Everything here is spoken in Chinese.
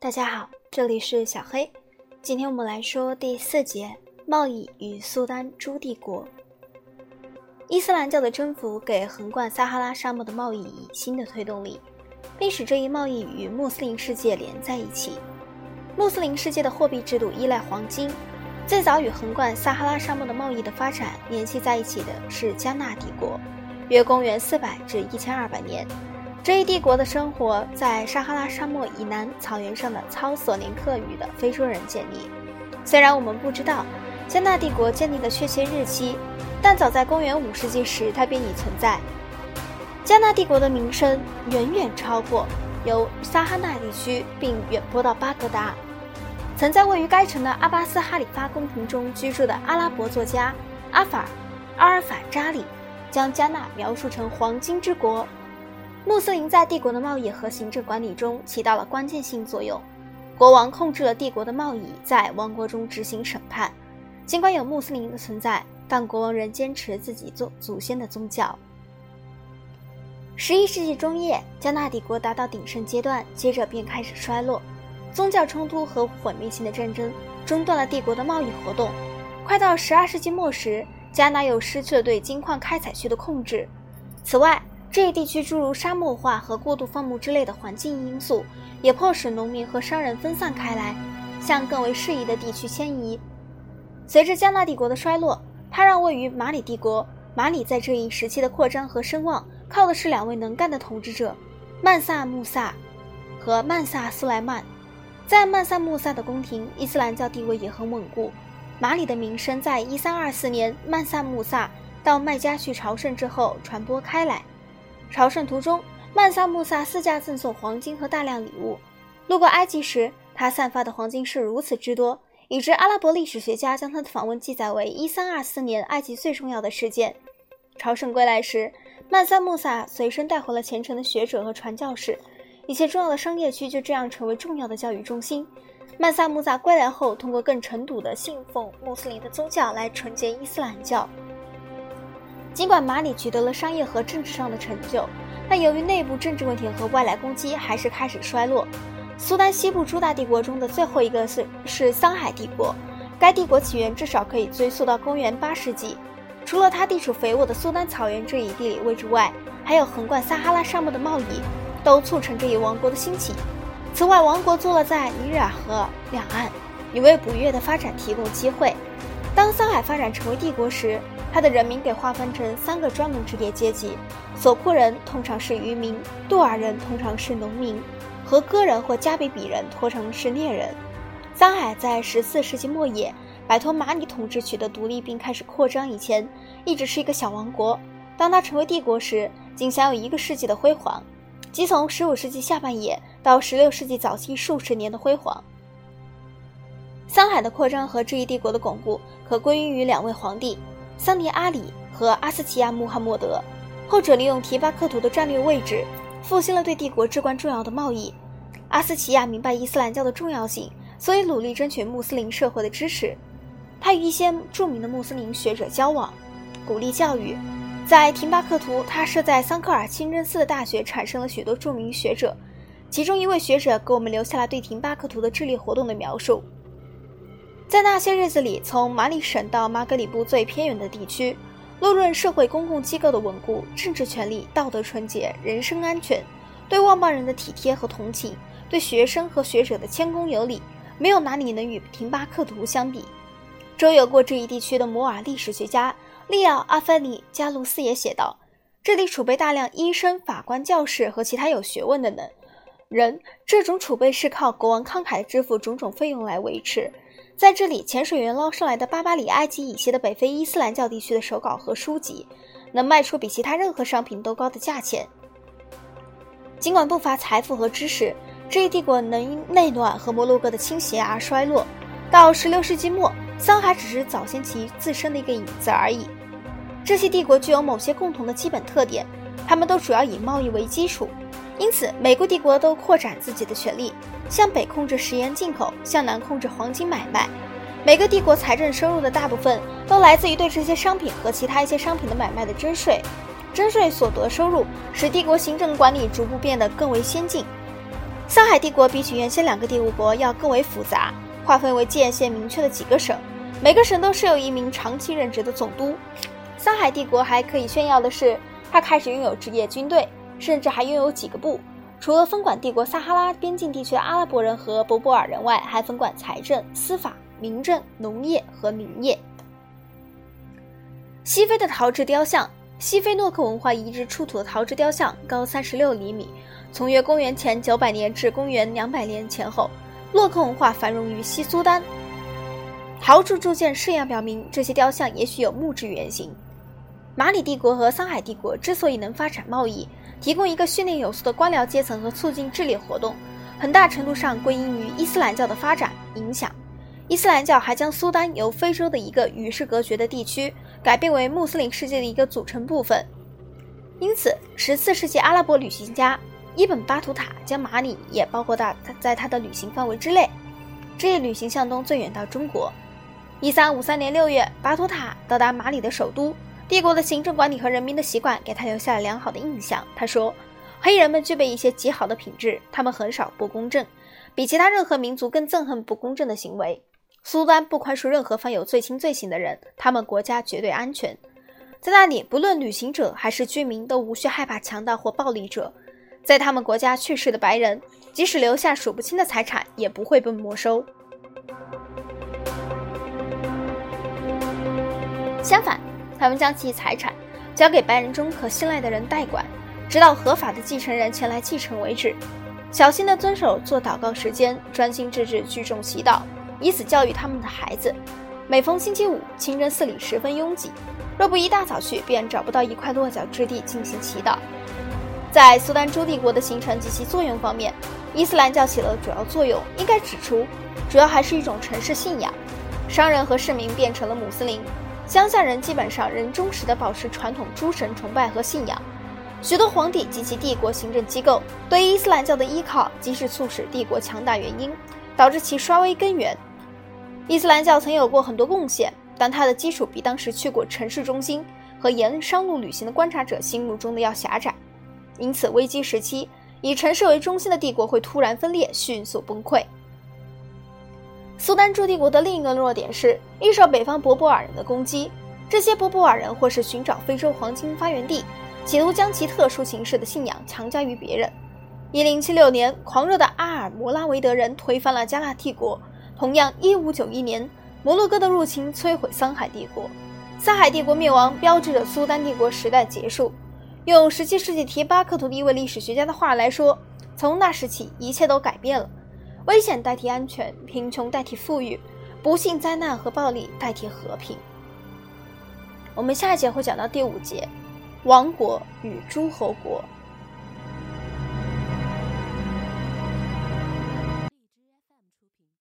大家好，这里是小黑。今天我们来说第四节：贸易与苏丹诸帝国。伊斯兰教的征服给横贯撒哈拉沙漠的贸易以新的推动力，并使这一贸易与穆斯林世界连在一起。穆斯林世界的货币制度依赖黄金。最早与横贯撒哈拉沙漠的贸易的发展联系在一起的是加纳帝国，约公元四百至一千二百年。这一帝国的生活在撒哈拉沙漠以南草原上的操索林克语的非洲人建立。虽然我们不知道加纳帝国建立的确切日期，但早在公元五世纪时，它便已存在。加纳帝国的名声远远超过由撒哈那地区，并远播到巴格达。曾在位于该城的阿巴斯哈里发宫廷中居住的阿拉伯作家阿法阿尔法扎里，将加纳描述成黄金之国。穆斯林在帝国的贸易和行政管理中起到了关键性作用。国王控制了帝国的贸易，在王国中执行审判。尽管有穆斯林的存在，但国王仍坚持自己做祖先的宗教。十一世纪中叶，加纳帝国达到鼎盛阶段，接着便开始衰落。宗教冲突和毁灭性的战争中断了帝国的贸易活动。快到十二世纪末时，加纳又失去了对金矿开采区的控制。此外，这一地区诸如沙漠化和过度放牧之类的环境因素，也迫使农民和商人分散开来，向更为适宜的地区迁移。随着加纳帝国的衰落，它让位于马里帝国。马里在这一时期的扩张和声望，靠的是两位能干的统治者——曼萨穆萨和曼萨苏莱曼。在曼萨穆萨的宫廷，伊斯兰教地位也很稳固。马里的名声在1324年曼萨穆萨到麦加去朝圣之后传播开来。朝圣途中，曼萨穆萨私下赠送黄金和大量礼物。路过埃及时，他散发的黄金是如此之多，以致阿拉伯历史学家将他的访问记载为1324年埃及最重要的事件。朝圣归来时，曼萨穆萨随身带回了虔诚的学者和传教士，一些重要的商业区就这样成为重要的教育中心。曼萨穆萨归来后，通过更沉笃的信奉穆斯林的宗教来纯洁伊斯兰教。尽管马里取得了商业和政治上的成就，但由于内部政治问题和外来攻击，还是开始衰落。苏丹西部诸大帝国中的最后一个是是桑海帝国，该帝国起源至少可以追溯到公元八世纪。除了它地处肥沃的苏丹草原这一地理位置外，还有横贯撒哈拉沙漠的贸易，都促成这一王国的兴起。此外，王国坐落在尼日尔河两岸，也为捕鱼的发展提供机会。当桑海发展成为帝国时，他的人民给划分成三个专门职业阶级：索库人通常是渔民，杜尔人通常是农民，和戈人或加比比人通常是猎人。桑海在十四世纪末叶摆脱马里统治，取得独立并开始扩张以前，一直是一个小王国。当它成为帝国时，仅享有一个世纪的辉煌，即从十五世纪下半叶到十六世纪早期数十年的辉煌。桑海的扩张和这一帝国的巩固，可归因于两位皇帝。桑尼阿里和阿斯奇亚穆罕默德，后者利用提巴克图的战略位置，复兴了对帝国至关重要的贸易。阿斯奇亚明白伊斯兰教的重要性，所以努力争取穆斯林社会的支持。他与一些著名的穆斯林学者交往，鼓励教育。在廷巴克图，他设在桑科尔清真寺的大学产生了许多著名学者，其中一位学者给我们留下了对廷巴克图的智力活动的描述。在那些日子里，从马里省到马格里布最偏远的地区，论论社会公共机构的稳固、政治权力、道德纯洁、人身安全，对外邦人的体贴和同情，对学生和学者的谦恭有礼，没有哪里能与廷巴克图相比。周游过这一地区的摩尔历史学家利奥·阿凡尼加卢斯也写道：“这里储备大量医生、法官、教士和其他有学问的人。人这种储备是靠国王慷慨支付种种费用来维持。”在这里，潜水员捞上来的巴巴里埃及以西的北非伊斯兰教地区的手稿和书籍，能卖出比其他任何商品都高的价钱。尽管不乏财富和知识，这一帝国能因内乱和摩洛哥的倾斜而衰落。到16世纪末，桑海只是早先其自身的一个影子而已。这些帝国具有某些共同的基本特点，他们都主要以贸易为基础。因此，每个帝国都扩展自己的权利，向北控制食盐进口，向南控制黄金买卖。每个帝国财政收入的大部分都来自于对这些商品和其他一些商品的买卖的征税。征税所得收入使帝国行政管理逐步变得更为先进。桑海帝国比起原先两个帝国要更为复杂，划分为界限明确的几个省，每个省都设有一名长期任职的总督。桑海帝国还可以炫耀的是，它开始拥有职业军队，甚至还拥有几个部。除了分管帝国撒哈拉边境地区的阿拉伯人和博博尔人外，还分管财政、司法、民政、农业和林业。西非的陶制雕像，西非诺克文化遗址出土的陶制雕像高三十六厘米，从约公元前九百年至公元两百年前后，洛克文化繁荣于西苏丹。陶铸铸件式样表明，这些雕像也许有木质原型。马里帝国和桑海帝国之所以能发展贸易，提供一个训练有素的官僚阶层和促进治理活动，很大程度上归因于伊斯兰教的发展影响。伊斯兰教还将苏丹由非洲的一个与世隔绝的地区，改变为穆斯林世界的一个组成部分。因此，十四世纪阿拉伯旅行家伊本·巴图塔将马里也包括到在他的旅行范围之内。这一旅行向东最远到中国。一三五三年六月，巴图塔到达马里的首都。帝国的行政管理和人民的习惯给他留下了良好的印象。他说：“黑人们具备一些极好的品质，他们很少不公正，比其他任何民族更憎恨不公正的行为。苏丹不宽恕任何犯有罪轻罪行的人，他们国家绝对安全。在那里，不论旅行者还是居民都无需害怕强盗或暴力者。在他们国家去世的白人，即使留下数不清的财产，也不会被没收。相反。”他们将其财产交给白人中可信赖的人代管，直到合法的继承人前来继承为止。小心地遵守做祷告时间，专心致志聚众祈祷，以此教育他们的孩子。每逢星期五，清真寺里十分拥挤，若不一大早去，便找不到一块落脚之地进行祈祷。在苏丹诸帝国的形成及其作用方面，伊斯兰教起了主要作用。应该指出，主要还是一种城市信仰，商人和市民变成了穆斯林。乡下人基本上仍忠实地保持传统诸神崇拜和信仰。许多皇帝及其帝国行政机构对伊斯兰教的依靠，即是促使帝国强大原因，导致其衰微根源。伊斯兰教曾有过很多贡献，但它的基础比当时去过城市中心和沿商路旅行的观察者心目中的要狭窄。因此，危机时期，以城市为中心的帝国会突然分裂，迅速崩溃。苏丹驻帝国的另一个弱点是易受北方博博尔人的攻击。这些博博尔人或是寻找非洲黄金发源地，企图将其特殊形式的信仰强加于别人。一零七六年，狂热的阿尔摩拉维德人推翻了加纳帝国。同样，一五九一年，摩洛哥的入侵摧毁桑海帝国。桑海帝国灭亡，标志着苏丹帝国时代结束。用十七世纪提巴克图的一位历史学家的话来说，从那时起，一切都改变了。危险代替安全，贫穷代替富裕，不幸、灾难和暴力代替和平。我们下一节会讲到第五节，王国与诸侯国。